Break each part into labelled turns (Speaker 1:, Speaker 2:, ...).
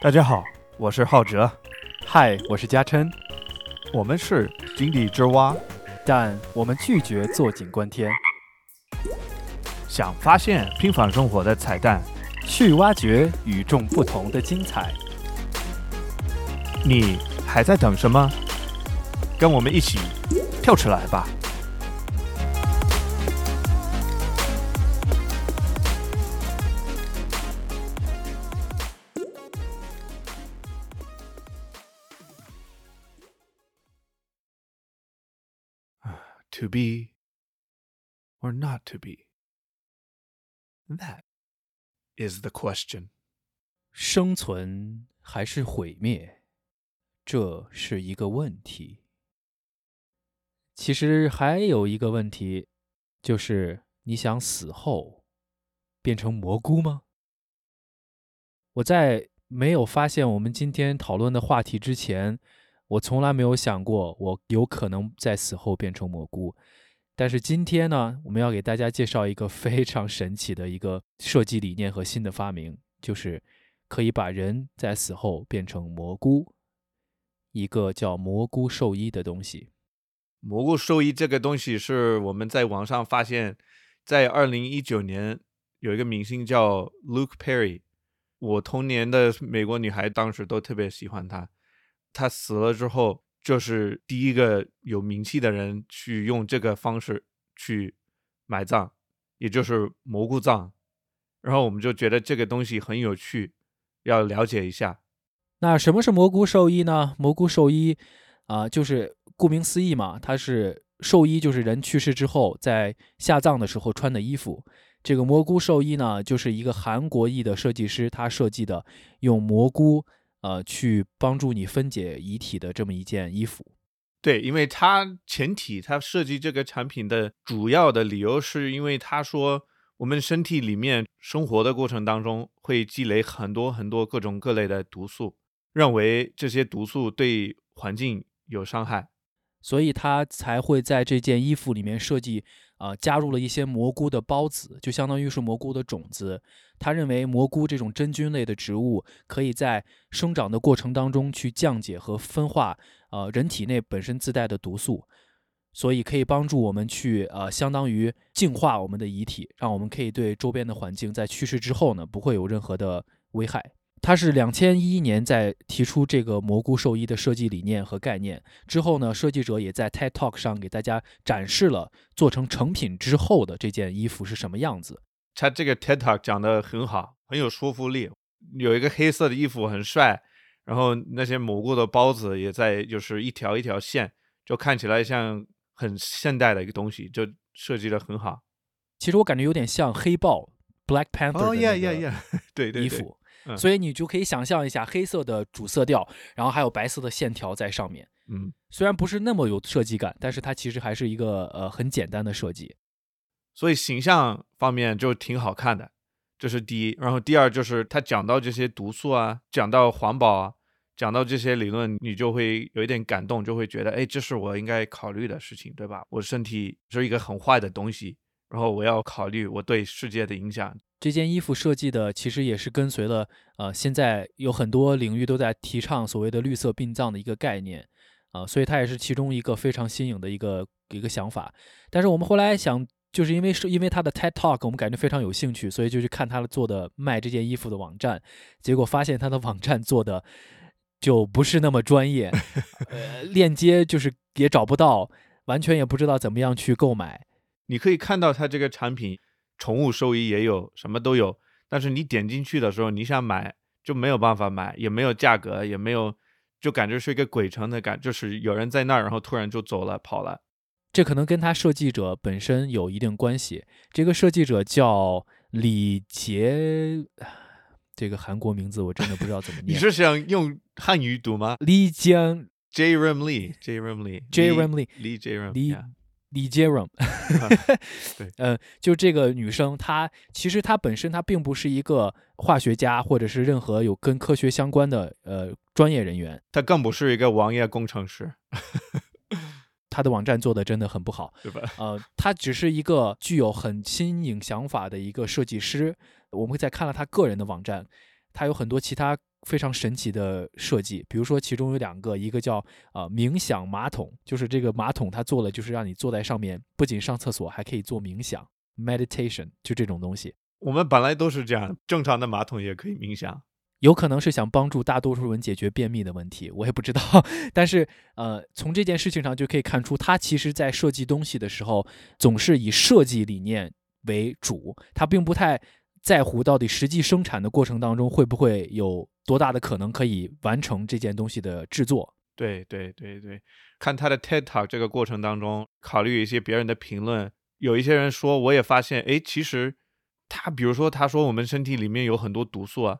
Speaker 1: 大家好，我是浩哲，
Speaker 2: 嗨，我是嘉琛，
Speaker 1: 我们是井底之蛙，
Speaker 2: 但我们拒绝坐井观天，
Speaker 1: 想发现平凡生活的彩蛋，
Speaker 2: 去挖掘与众不同的精彩。
Speaker 1: 你还在等什么？跟我们一起跳出来吧！To be or not to be? That is the question.
Speaker 2: 生存还是毁灭，这是一个问题。其实还有一个问题，就是你想死后变成蘑菇吗？我在没有发现我们今天讨论的话题之前。我从来没有想过，我有可能在死后变成蘑菇。但是今天呢，我们要给大家介绍一个非常神奇的一个设计理念和新的发明，就是可以把人在死后变成蘑菇，一个叫蘑菇寿衣的东西。
Speaker 1: 蘑菇寿衣这个东西是我们在网上发现，在二零一九年有一个明星叫 Luke Perry，我童年的美国女孩当时都特别喜欢他。他死了之后，就是第一个有名气的人去用这个方式去埋葬，也就是蘑菇葬。然后我们就觉得这个东西很有趣，要了解一下。
Speaker 2: 那什么是蘑菇寿衣呢？蘑菇寿衣啊，就是顾名思义嘛，它是寿衣，就是人去世之后在下葬的时候穿的衣服。这个蘑菇寿衣呢，就是一个韩国裔的设计师他设计的，用蘑菇。呃，去帮助你分解遗体的这么一件衣服，
Speaker 1: 对，因为它前提它设计这个产品的主要的理由，是因为他说我们身体里面生活的过程当中会积累很多很多各种各类的毒素，认为这些毒素对环境有伤害，
Speaker 2: 所以他才会在这件衣服里面设计。啊，加入了一些蘑菇的孢子，就相当于是蘑菇的种子。他认为蘑菇这种真菌类的植物，可以在生长的过程当中去降解和分化呃人体内本身自带的毒素，所以可以帮助我们去呃相当于净化我们的遗体，让我们可以对周边的环境在去世之后呢不会有任何的危害。他是两千一一年在提出这个蘑菇寿衣的设计理念和概念之后呢，设计者也在 TED Talk 上给大家展示了做成成品之后的这件衣服是什么样子。
Speaker 1: 他这个 TED Talk 讲的很好，很有说服力。有一个黑色的衣服很帅，然后那些蘑菇的包子也在，就是一条一条线，就看起来像很现代的一个东西，就设计的很好。
Speaker 2: 其实我感觉有点像黑豹 Black Panther
Speaker 1: 的那
Speaker 2: 个 衣服。所以你就可以想象一下黑色的主色调，然后还有白色的线条在上面。
Speaker 1: 嗯，
Speaker 2: 虽然不是那么有设计感，但是它其实还是一个呃很简单的设计。
Speaker 1: 所以形象方面就挺好看的，这是第一。然后第二就是他讲到这些毒素啊，讲到环保啊，讲到这些理论，你就会有一点感动，就会觉得哎，这是我应该考虑的事情，对吧？我身体是一个很坏的东西，然后我要考虑我对世界的影响。
Speaker 2: 这件衣服设计的其实也是跟随了，呃，现在有很多领域都在提倡所谓的绿色殡葬的一个概念，啊，所以它也是其中一个非常新颖的一个一个想法。但是我们后来想，就是因为是因为他的 TED Talk，我们感觉非常有兴趣，所以就去看他做的卖这件衣服的网站，结果发现他的网站做的就不是那么专业，呃，链接就是也找不到，完全也不知道怎么样去购买。
Speaker 1: 你可以看到他这个产品。宠物兽医也有，什么都有，但是你点进去的时候，你想买就没有办法买，也没有价格，也没有，就感觉是一个鬼城的感，就是有人在那儿，然后突然就走了，跑了。
Speaker 2: 这可能跟他设计者本身有一定关系。这个设计者叫李杰，这个韩国名字我真的不知道怎么念。
Speaker 1: 你是想用汉语读吗？
Speaker 2: 李江
Speaker 1: J Ram Lee，J Ram
Speaker 2: Lee，J Ram
Speaker 1: Lee，Lee J Ram
Speaker 2: Lee。李杰荣，
Speaker 1: 对，
Speaker 2: 嗯，就这个女生，她其实她本身她并不是一个化学家，或者是任何有跟科学相关的呃专业人员，
Speaker 1: 她更不是一个网页工程师，
Speaker 2: 她的网站做的真的很不好，
Speaker 1: 对吧？
Speaker 2: 呃，他只是一个具有很新颖想法的一个设计师。我们在看了他个人的网站，他有很多其他非常神奇的设计，比如说其中有两个，一个叫呃冥想马桶，就是这个马桶他做了就是让你坐在上面，不仅上厕所还可以做冥想 meditation，就这种东西。
Speaker 1: 我们本来都是这样，正常的马桶也可以冥想。
Speaker 2: 有可能是想帮助大多数人解决便秘的问题，我也不知道。但是，呃，从这件事情上就可以看出，他其实在设计东西的时候，总是以设计理念为主，他并不太在乎到底实际生产的过程当中会不会有多大的可能可以完成这件东西的制作。
Speaker 1: 对对对对，看他的 TED Talk 这个过程当中，考虑一些别人的评论，有一些人说，我也发现，哎，其实他，比如说他说我们身体里面有很多毒素啊。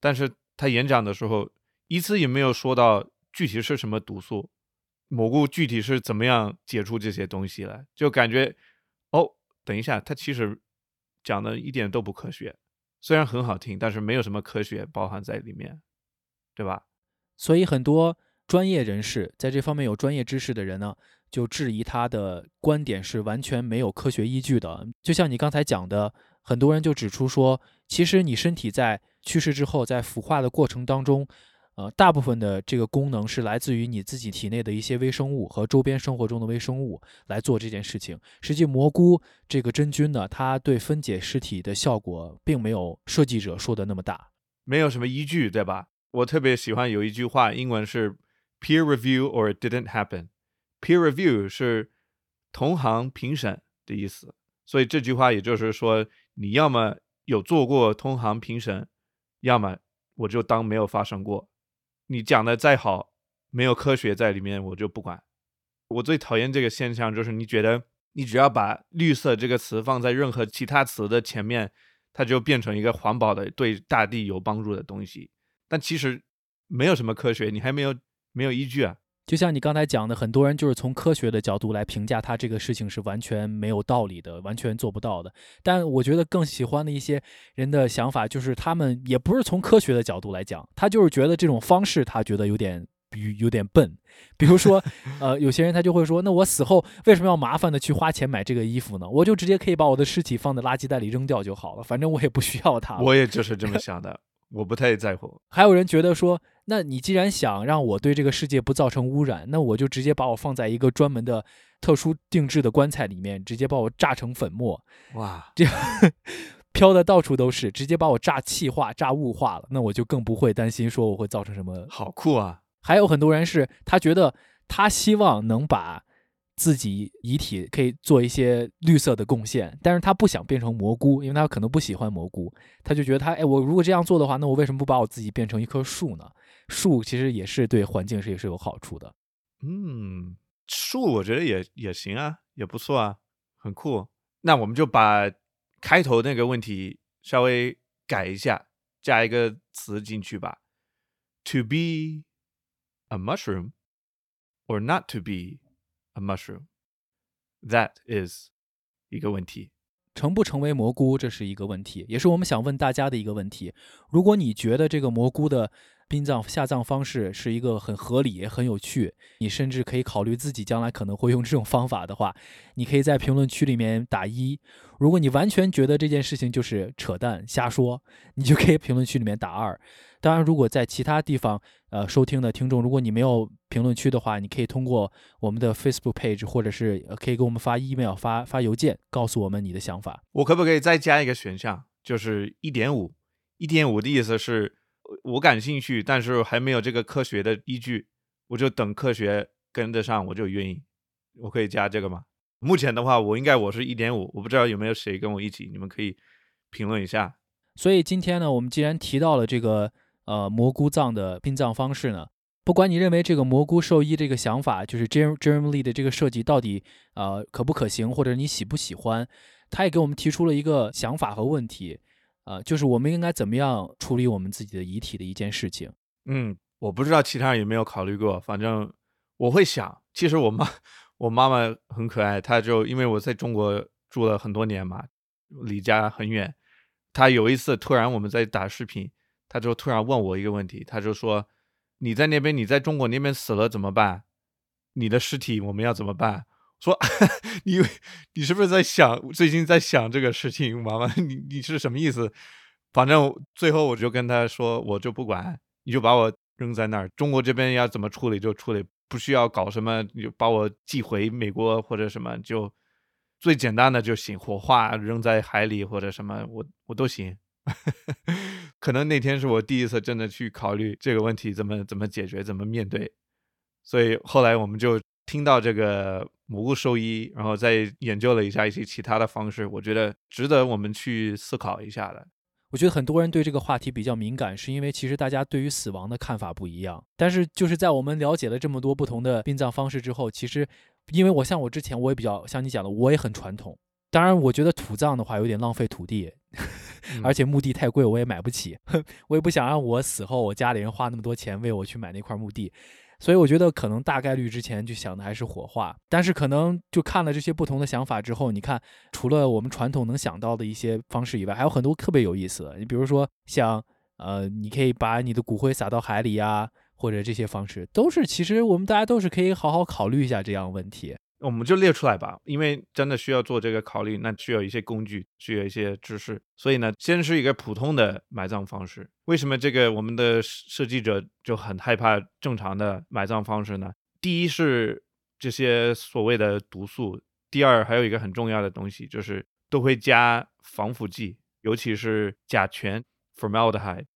Speaker 1: 但是他演讲的时候一次也没有说到具体是什么毒素，蘑菇具体是怎么样解除这些东西来，就感觉哦，等一下，他其实讲的一点都不科学，虽然很好听，但是没有什么科学包含在里面，对吧？
Speaker 2: 所以很多专业人士在这方面有专业知识的人呢，就质疑他的观点是完全没有科学依据的。就像你刚才讲的，很多人就指出说，其实你身体在去世之后，在腐化的过程当中，呃，大部分的这个功能是来自于你自己体内的一些微生物和周边生活中的微生物来做这件事情。实际蘑菇这个真菌呢，它对分解尸体的效果并没有设计者说的那么大，
Speaker 1: 没有什么依据，对吧？我特别喜欢有一句话，英文是 peer review or it didn't happen。peer review 是同行评审的意思，所以这句话也就是说，你要么有做过同行评审。要么我就当没有发生过，你讲的再好，没有科学在里面，我就不管。我最讨厌这个现象，就是你觉得你只要把“绿色”这个词放在任何其他词的前面，它就变成一个环保的、对大地有帮助的东西。但其实没有什么科学，你还没有没有依据啊。
Speaker 2: 就像你刚才讲的，很多人就是从科学的角度来评价他这个事情是完全没有道理的，完全做不到的。但我觉得更喜欢的一些人的想法，就是他们也不是从科学的角度来讲，他就是觉得这种方式他觉得有点有点笨。比如说，呃，有些人他就会说，那我死后为什么要麻烦的去花钱买这个衣服呢？我就直接可以把我的尸体放在垃圾袋里扔掉就好了，反正我也不需要它。
Speaker 1: 我也就是这么想的，我不太在乎。
Speaker 2: 还有人觉得说。那你既然想让我对这个世界不造成污染，那我就直接把我放在一个专门的、特殊定制的棺材里面，直接把我炸成粉末，
Speaker 1: 哇，
Speaker 2: 这 样飘的到处都是，直接把我炸气化、炸雾化了，那我就更不会担心说我会造成什么。
Speaker 1: 好酷啊！
Speaker 2: 还有很多人是他觉得他希望能把自己遗体可以做一些绿色的贡献，但是他不想变成蘑菇，因为他可能不喜欢蘑菇，他就觉得他哎，我如果这样做的话，那我为什么不把我自己变成一棵树呢？树其实也是对环境是也是有好处的，
Speaker 1: 嗯，树我觉得也也行啊，也不错啊，很酷。那我们就把开头那个问题稍微改一下，加一个词进去吧。To be a mushroom or not to be a mushroom, that is 一个问题。
Speaker 2: 成不成为蘑菇，这是一个问题，也是我们想问大家的一个问题。如果你觉得这个蘑菇的殡葬下葬方式是一个很合理、很有趣，你甚至可以考虑自己将来可能会用这种方法的话，你可以在评论区里面打一。如果你完全觉得这件事情就是扯淡、瞎说，你就可以评论区里面打二。当然，如果在其他地方呃收听的听众，如果你没有评论区的话，你可以通过我们的 Facebook page，或者是可以给我们发 email、发发邮件，告诉我们你的想法。
Speaker 1: 我可不可以再加一个选项，就是一点五？一点五的意思是。我感兴趣，但是还没有这个科学的依据，我就等科学跟得上，我就愿意。我可以加这个吗？目前的话，我应该我是一点五，我不知道有没有谁跟我一起，你们可以评论一下。
Speaker 2: 所以今天呢，我们既然提到了这个呃蘑菇葬的殡葬方式呢，不管你认为这个蘑菇寿衣这个想法，就是 Jeremy Lee 的这个设计到底呃可不可行，或者你喜不喜欢，他也给我们提出了一个想法和问题。啊，就是我们应该怎么样处理我们自己的遗体的一件事情。
Speaker 1: 嗯，我不知道其他人有没有考虑过，反正我会想。其实我妈，我妈妈很可爱，她就因为我在中国住了很多年嘛，离家很远。她有一次突然我们在打视频，她就突然问我一个问题，她就说：“你在那边，你在中国那边死了怎么办？你的尸体我们要怎么办？”说 你你是不是在想最近在想这个事情，妈妈你你是什么意思？反正最后我就跟他说，我就不管，你就把我扔在那儿，中国这边要怎么处理就处理，不需要搞什么，你就把我寄回美国或者什么，就最简单的就行，火化扔在海里或者什么，我我都行。可能那天是我第一次真的去考虑这个问题怎么怎么解决，怎么面对，所以后来我们就听到这个蘑菇兽医，然后再研究了一下一些其他的方式，我觉得值得我们去思考一下的。
Speaker 2: 我觉得很多人对这个话题比较敏感，是因为其实大家对于死亡的看法不一样。但是就是在我们了解了这么多不同的殡葬方式之后，其实因为我像我之前我也比较像你讲的，我也很传统。当然，我觉得土葬的话有点浪费土地，而且墓地太贵，我也买不起。我也不想让我死后我家里人花那么多钱为我去买那块墓地，所以我觉得可能大概率之前就想的还是火化。但是可能就看了这些不同的想法之后，你看，除了我们传统能想到的一些方式以外，还有很多特别有意思的。你比如说像呃，你可以把你的骨灰撒到海里呀，或者这些方式，都是其实我们大家都是可以好好考虑一下这样问题。
Speaker 1: 我们就列出来吧，因为真的需要做这个考虑，那需要一些工具，需要一些知识。所以呢，先是一个普通的埋葬方式。为什么这个我们的设计者就很害怕正常的埋葬方式呢？第一是这些所谓的毒素，第二还有一个很重要的东西，就是都会加防腐剂，尤其是甲醛 （formaldehyde）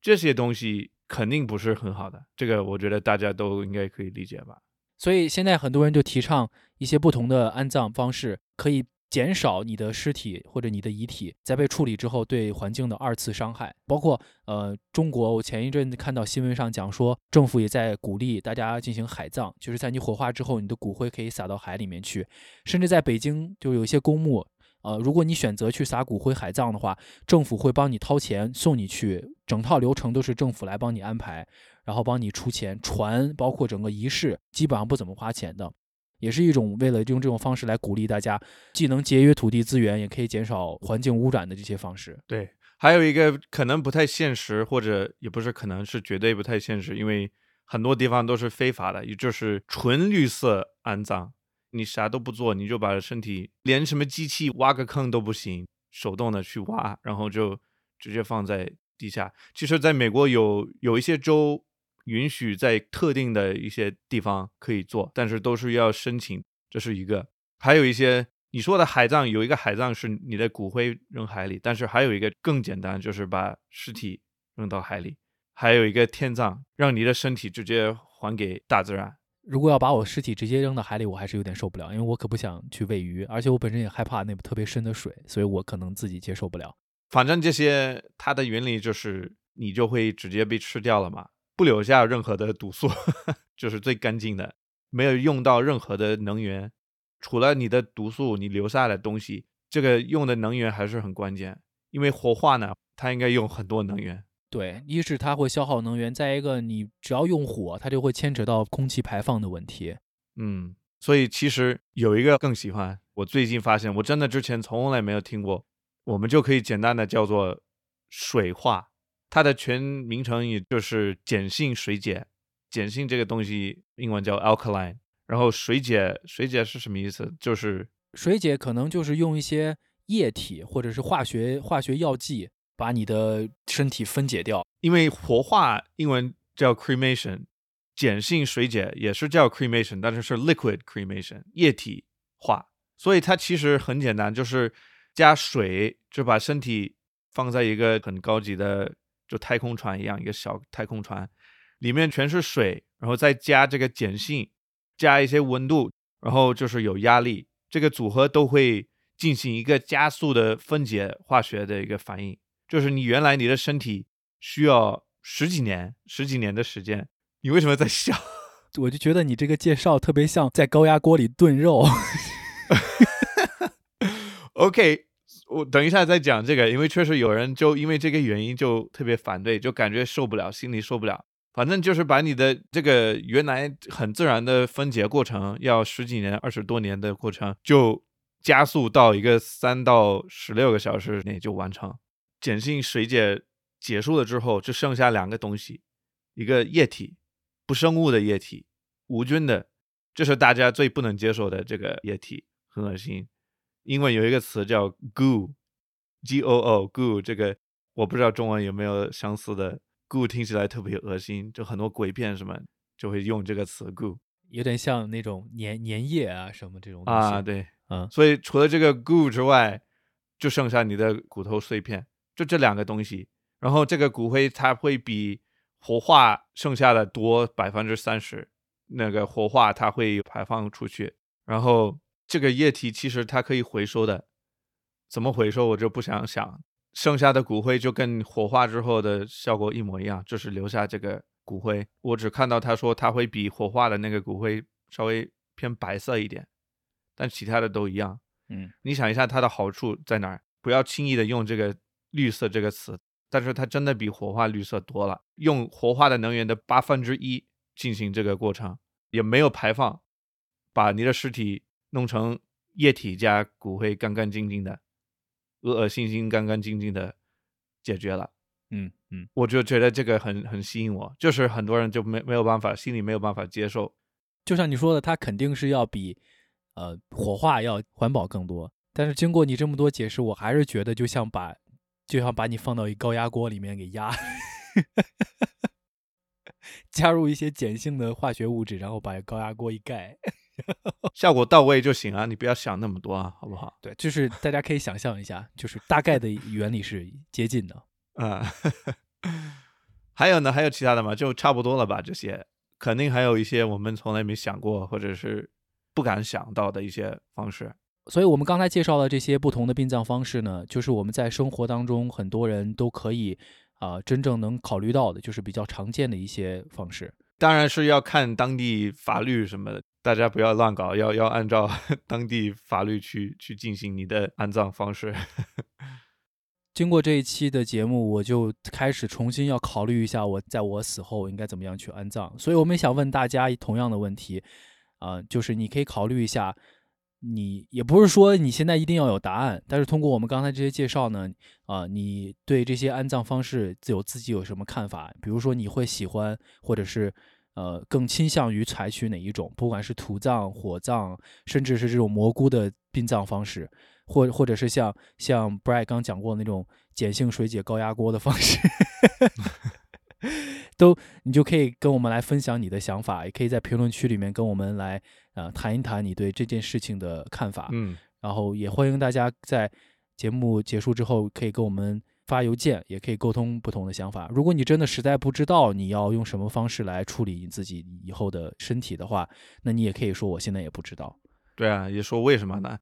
Speaker 1: 这些东西肯定不是很好的。这个我觉得大家都应该可以理解吧。
Speaker 2: 所以现在很多人就提倡一些不同的安葬方式，可以减少你的尸体或者你的遗体在被处理之后对环境的二次伤害。包括呃，中国我前一阵子看到新闻上讲说，政府也在鼓励大家进行海葬，就是在你火化之后，你的骨灰可以撒到海里面去。甚至在北京就有一些公墓，呃，如果你选择去撒骨灰海葬的话，政府会帮你掏钱送你去，整套流程都是政府来帮你安排。然后帮你出钱，船包括整个仪式，基本上不怎么花钱的，也是一种为了用这种方式来鼓励大家，既能节约土地资源，也可以减少环境污染的这些方式。
Speaker 1: 对，还有一个可能不太现实，或者也不是可能是绝对不太现实，因为很多地方都是非法的，也就是纯绿色安葬，你啥都不做，你就把身体连什么机器挖个坑都不行，手动的去挖，然后就直接放在地下。其实，在美国有有一些州。允许在特定的一些地方可以做，但是都是要申请，这是一个。还有一些你说的海葬，有一个海葬是你的骨灰扔海里，但是还有一个更简单，就是把尸体扔到海里。还有一个天葬，让你的身体直接还给大自然。
Speaker 2: 如果要把我尸体直接扔到海里，我还是有点受不了，因为我可不想去喂鱼，而且我本身也害怕那特别深的水，所以我可能自己接受不了。
Speaker 1: 反正这些它的原理就是你就会直接被吃掉了嘛。不留下任何的毒素，就是最干净的，没有用到任何的能源，除了你的毒素，你留下的东西，这个用的能源还是很关键。因为活化呢，它应该用很多能源。
Speaker 2: 对，一是它会消耗能源，再一个你只要用火，它就会牵扯到空气排放的问题。
Speaker 1: 嗯，所以其实有一个更喜欢，我最近发现，我真的之前从来没有听过，我们就可以简单的叫做水化。它的全名称也就是碱性水解，碱性这个东西英文叫 alkaline，然后水解水解是什么意思？就是
Speaker 2: 水解可能就是用一些液体或者是化学化学药剂把你的身体分解掉。
Speaker 1: 因为活化英文叫 cremation，碱性水解也是叫 cremation，但是是 liquid cremation，液体化，所以它其实很简单，就是加水就把身体放在一个很高级的。就太空船一样，一个小太空船，里面全是水，然后再加这个碱性，加一些温度，然后就是有压力，这个组合都会进行一个加速的分解化学的一个反应。就是你原来你的身体需要十几年、十几年的时间，你为什么在笑？
Speaker 2: 我就觉得你这个介绍特别像在高压锅里炖肉。
Speaker 1: OK。我等一下再讲这个，因为确实有人就因为这个原因就特别反对，就感觉受不了，心里受不了。反正就是把你的这个原来很自然的分解过程，要十几年、二十多年的过程，就加速到一个三到十六个小时内就完成。碱性水解结束了之后，就剩下两个东西，一个液体，不生物的液体，无菌的，这是大家最不能接受的这个液体，很恶心。英文有一个词叫 goo，g o o goo，这个我不知道中文有没有相似的 goo 听起来特别恶心，就很多鬼片什么就会用这个词 goo
Speaker 2: 有点像那种粘粘液啊什么这种东西
Speaker 1: 啊，对，
Speaker 2: 嗯。
Speaker 1: 所以除了这个 goo 之外，就剩下你的骨头碎片，就这两个东西。然后这个骨灰它会比活化剩下的多百分之三十，那个活化它会排放出去。然后这个液体其实它可以回收的，怎么回收我就不想想。剩下的骨灰就跟火化之后的效果一模一样，就是留下这个骨灰。我只看到他说它会比火化的那个骨灰稍微偏白色一点，但其他的都一样。
Speaker 2: 嗯
Speaker 1: 你想一下它的好处在哪儿？不要轻易的用这个绿色这个词，但是它真的比火化绿色多了。用活化的能源的八分之一进行这个过程，也没有排放，把你的尸体弄成液体加骨灰干干净净的，恶恶心心干干净净的解决了。
Speaker 2: 嗯嗯，
Speaker 1: 我就觉得这个很很吸引我，就是很多人就没没有办法，心里没有办法接受。
Speaker 2: 就像你说的，它肯定是要比呃火化要环保更多。但是经过你这么多解释，我还是觉得就像把就像把你放到一高压锅里面给压，加入一些碱性的化学物质，然后把高压锅一盖。
Speaker 1: 效果到位就行啊，你不要想那么多啊，好不好？
Speaker 2: 对，就是大家可以想象一下，就是大概的原理是接近的。
Speaker 1: 啊，还有呢？还有其他的吗？就差不多了吧？这些肯定还有一些我们从来没想过，或者是不敢想到的一些方式。
Speaker 2: 所以我们刚才介绍的这些不同的殡葬方式呢，就是我们在生活当中很多人都可以啊、真正能考虑到的，就是比较常见的一些方式。
Speaker 1: 当然是要看当地法律什么的，大家不要乱搞，要要按照 当地法律去去进行你的安葬方式。
Speaker 2: 经过这一期的节目，我就开始重新要考虑一下，我在我死后应该怎么样去安葬。所以我们想问大家同样的问题，啊、就是你可以考虑一下，你也不是说你现在一定要有答案，但是通过我们刚才这些介绍呢，啊、你对这些安葬方式自有自己有什么看法？比如说你会喜欢，或者是呃更倾向于采取哪一种？不管是土葬、火葬，甚至是这种蘑菇的殡葬方式。或或者是像像 Brad 刚讲过那种碱性水解高压锅的方式，都你就可以跟我们来分享你的想法，也可以在评论区里面跟我们来呃谈一谈你对这件事情的看法。
Speaker 1: 嗯，
Speaker 2: 然后也欢迎大家在节目结束之后可以跟我们发邮件，也可以沟通不同的想法。如果你真的实在不知道你要用什么方式来处理你自己以后的身体的话，那你也可以说我现在也不知道。
Speaker 1: 对啊，也说为什么呢？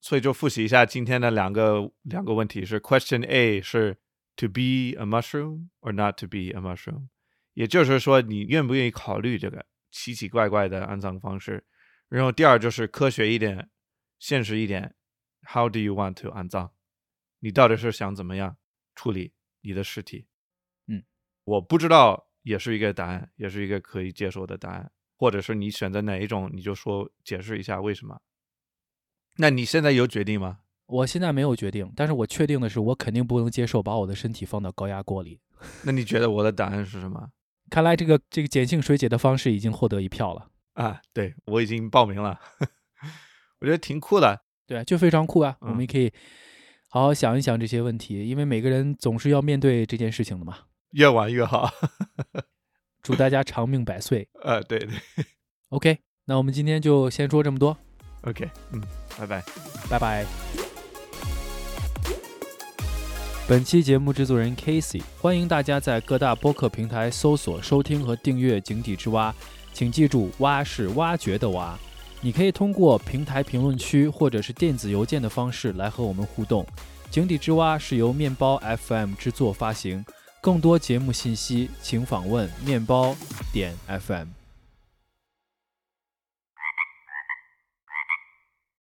Speaker 1: 所以就复习一下今天的两个两个问题是：Question A 是 To be a mushroom or not to be a mushroom，也就是说你愿不愿意考虑这个奇奇怪怪的安葬方式。然后第二就是科学一点、现实一点，How do you want to 安葬？你到底是想怎么样处理你的尸体？
Speaker 2: 嗯，
Speaker 1: 我不知道，也是一个答案，也是一个可以接受的答案。或者是你选择哪一种，你就说解释一下为什么。那你现在有决定吗？
Speaker 2: 我现在没有决定，但是我确定的是，我肯定不能接受把我的身体放到高压锅里。
Speaker 1: 那你觉得我的答案是什么？
Speaker 2: 看来这个这个碱性水解的方式已经获得一票了。
Speaker 1: 啊，对我已经报名了，我觉得挺酷的。
Speaker 2: 对啊，就非常酷啊！我
Speaker 1: 嗯
Speaker 2: 们也可以好好想一想这些问题，因为每个人总是要面对这件事情的嘛。
Speaker 1: 越晚越好。
Speaker 2: 祝大家长命百岁。
Speaker 1: 呃，对对
Speaker 2: OK，那我们今天就先说这么多
Speaker 1: ，，OK，嗯，拜拜。
Speaker 2: 拜拜。本期节目制作人 Casey，欢迎大家在各大播客平台搜索、收听和订阅《井底之蛙》，请记住“蛙”是挖掘的“蛙”。你可以通过平台评论区或者是电子邮件的方式来和我们互动。井底之蛙是由面包 FM 制作发行，更多节目信息请访问面包点 FM。